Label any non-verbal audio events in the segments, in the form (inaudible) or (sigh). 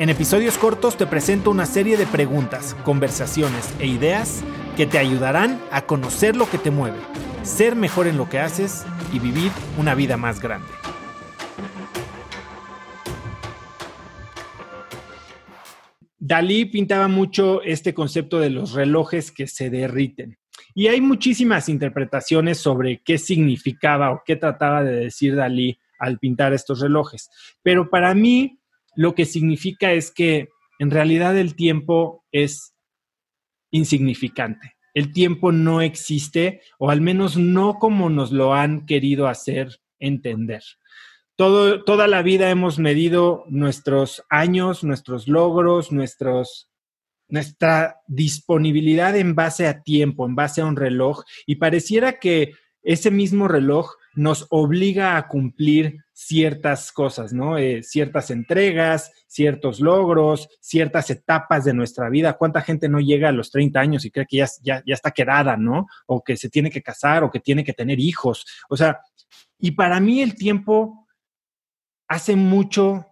En episodios cortos te presento una serie de preguntas, conversaciones e ideas que te ayudarán a conocer lo que te mueve, ser mejor en lo que haces y vivir una vida más grande. Dalí pintaba mucho este concepto de los relojes que se derriten. Y hay muchísimas interpretaciones sobre qué significaba o qué trataba de decir Dalí al pintar estos relojes. Pero para mí lo que significa es que en realidad el tiempo es insignificante. El tiempo no existe, o al menos no como nos lo han querido hacer entender. Todo, toda la vida hemos medido nuestros años, nuestros logros, nuestros, nuestra disponibilidad en base a tiempo, en base a un reloj, y pareciera que ese mismo reloj nos obliga a cumplir ciertas cosas, ¿no? Eh, ciertas entregas, ciertos logros, ciertas etapas de nuestra vida. ¿Cuánta gente no llega a los 30 años y cree que ya, ya, ya está quedada, ¿no? O que se tiene que casar o que tiene que tener hijos. O sea, y para mí el tiempo hace mucho,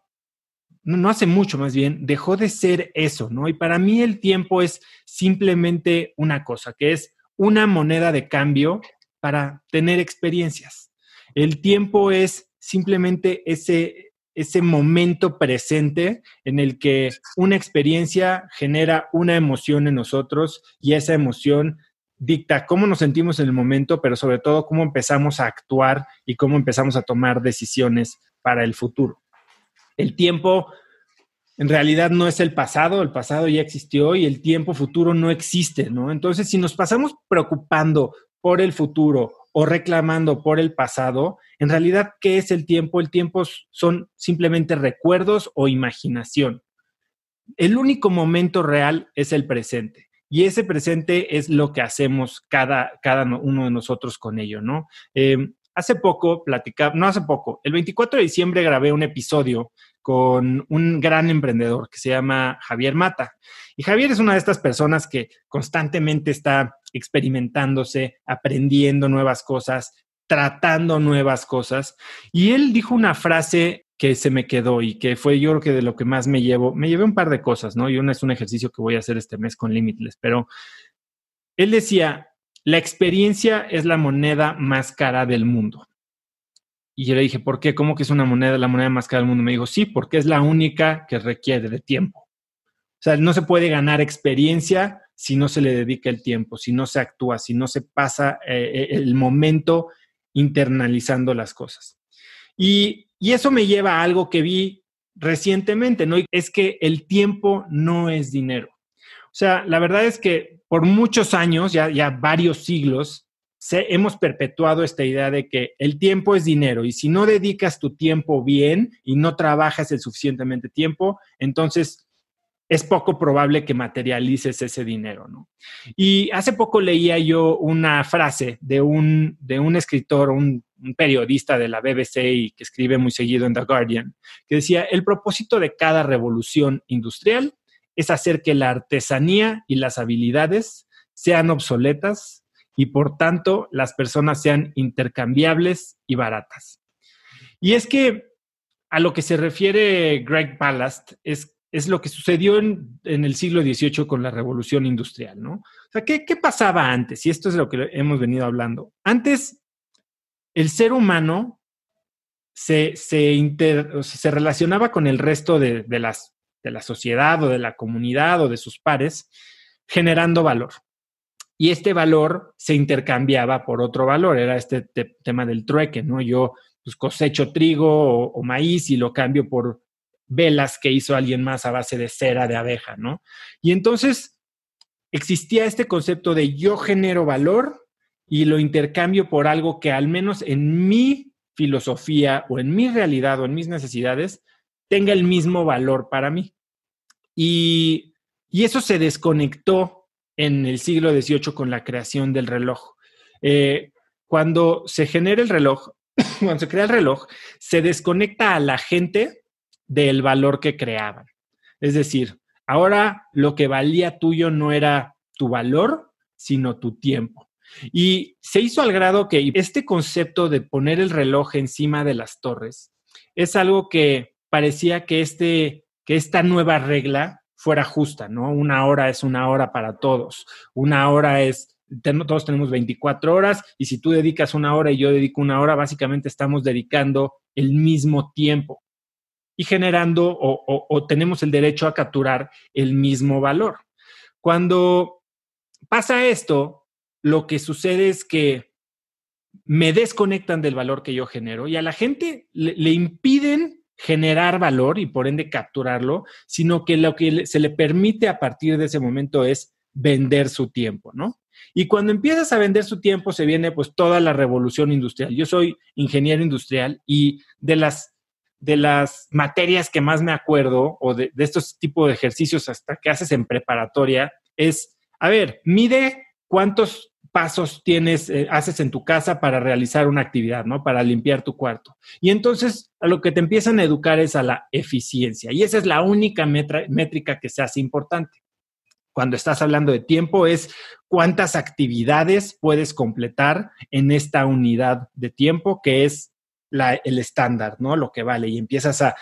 no hace mucho más bien, dejó de ser eso, ¿no? Y para mí el tiempo es simplemente una cosa, que es una moneda de cambio para tener experiencias. El tiempo es simplemente ese, ese momento presente en el que una experiencia genera una emoción en nosotros y esa emoción dicta cómo nos sentimos en el momento, pero sobre todo cómo empezamos a actuar y cómo empezamos a tomar decisiones para el futuro. El tiempo en realidad no es el pasado, el pasado ya existió y el tiempo futuro no existe, ¿no? Entonces, si nos pasamos preocupando por el futuro o reclamando por el pasado, en realidad, ¿qué es el tiempo? El tiempo son simplemente recuerdos o imaginación. El único momento real es el presente. Y ese presente es lo que hacemos cada, cada uno de nosotros con ello, ¿no? Em, hace poco platicaba, no hace poco, el 24 de diciembre grabé un episodio con un gran emprendedor que se llama Javier Mata. Y Javier es una de estas personas que constantemente está experimentándose, aprendiendo nuevas cosas, tratando nuevas cosas. Y él dijo una frase que se me quedó y que fue yo creo que de lo que más me llevo. Me llevé un par de cosas, ¿no? Y una es un ejercicio que voy a hacer este mes con Limitless, pero él decía, la experiencia es la moneda más cara del mundo. Y yo le dije, ¿por qué? ¿Cómo que es una moneda, la moneda más cara del mundo? Me dijo, sí, porque es la única que requiere de tiempo. O sea, no se puede ganar experiencia si no se le dedica el tiempo, si no se actúa, si no se pasa eh, eh, el momento internalizando las cosas. Y, y, eso me lleva a algo que vi recientemente, ¿no? Es que el tiempo no es dinero. O sea, la verdad es que por muchos años, ya, ya varios siglos, se, hemos perpetuado esta idea de que el tiempo es dinero y si no dedicas tu tiempo bien y no trabajas el suficientemente tiempo, entonces es poco probable que materialices ese dinero, ¿no? Y hace poco leía yo una frase de un, de un escritor, un, periodista de la BBC y que escribe muy seguido en The Guardian, que decía, el propósito de cada revolución industrial es hacer que la artesanía y las habilidades sean obsoletas y por tanto las personas sean intercambiables y baratas. Y es que a lo que se refiere Greg Ballast es es lo que sucedió en, el siglo XVIII con la revolución industrial, ¿no? O sea, ¿qué, pasaba antes? Y esto es lo que hemos venido hablando. Antes, el ser humano se, se, relacionaba con el resto de, las, de la sociedad o de la comunidad o de sus pares, generando valor. Y este valor se intercambiaba por otro valor, era este tema del trueque, ¿no? Yo pues, cosecho trigo o maíz y lo cambio por velas que hizo alguien más a base de cera de abeja, ¿no? Y entonces existía este concepto de yo genero valor y lo intercambio por algo que al menos en mi filosofía o en mi realidad o en mis necesidades tenga el mismo valor para mí. Y, eso se desconectó en el siglo XVIII con la creación del reloj. Eh, cuando se genera el reloj, (clears throat) cuando se crea el reloj, se desconecta a la gente del valor que creaban. Es decir, ahora lo que valía tuyo no era tu valor, sino tu tiempo. Y se hizo al grado que este concepto de poner el reloj encima de las torres es algo que parecía que, este, que esta nueva regla fuera justa, ¿no? Una hora es una hora para todos, una hora es, todos tenemos 24 horas y si tú dedicas una hora y yo dedico una hora, básicamente estamos dedicando el mismo tiempo y generando o, tenemos el derecho a capturar el mismo valor. Cuando pasa esto, lo que sucede es que me desconectan del valor que yo genero y a la gente le, impiden generar valor y por ende capturarlo, sino que lo que se le permite a partir de ese momento es vender su tiempo, ¿no? Y cuando empiezas a vender su tiempo se viene pues toda la revolución industrial. Yo soy ingeniero industrial y de las de las materias que más me acuerdo o de, estos tipos de ejercicios hasta que haces en preparatoria es, a ver, mide cuántos pasos tienes, eh, haces en tu casa para realizar una actividad, ¿no? Para limpiar tu cuarto. Y entonces a lo que te empiezan a educar es a la eficiencia. Y esa es la única métrica que se hace importante. Cuando estás hablando de tiempo es cuántas actividades puedes completar en esta unidad de tiempo que es el estándar, ¿no? Lo que vale. Y empiezas a,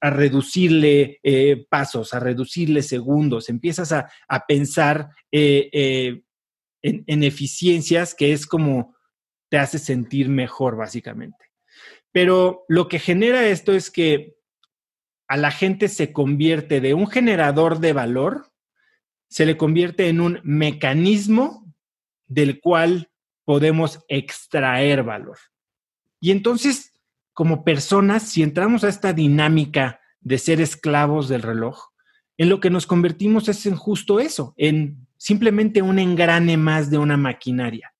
reducirle eh, pasos, a reducirle segundos, empiezas a, pensar eh, en, eficiencias que es como te hace sentir mejor, básicamente. Pero lo que genera esto es que a la gente se convierte de un generador de valor, se le convierte en un mecanismo del cual podemos extraer valor. Y entonces, como personas, si entramos a esta dinámica de ser esclavos del reloj, en lo que nos convertimos es en justo eso, en simplemente un engrane más de una maquinaria.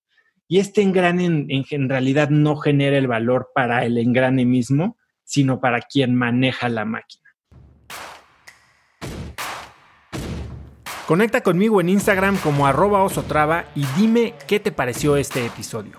Y este engrane en, realidad no genera el valor para el engrane mismo, sino para quien maneja la máquina. Conecta conmigo en Instagram como arroba osotrava y dime qué te pareció este episodio.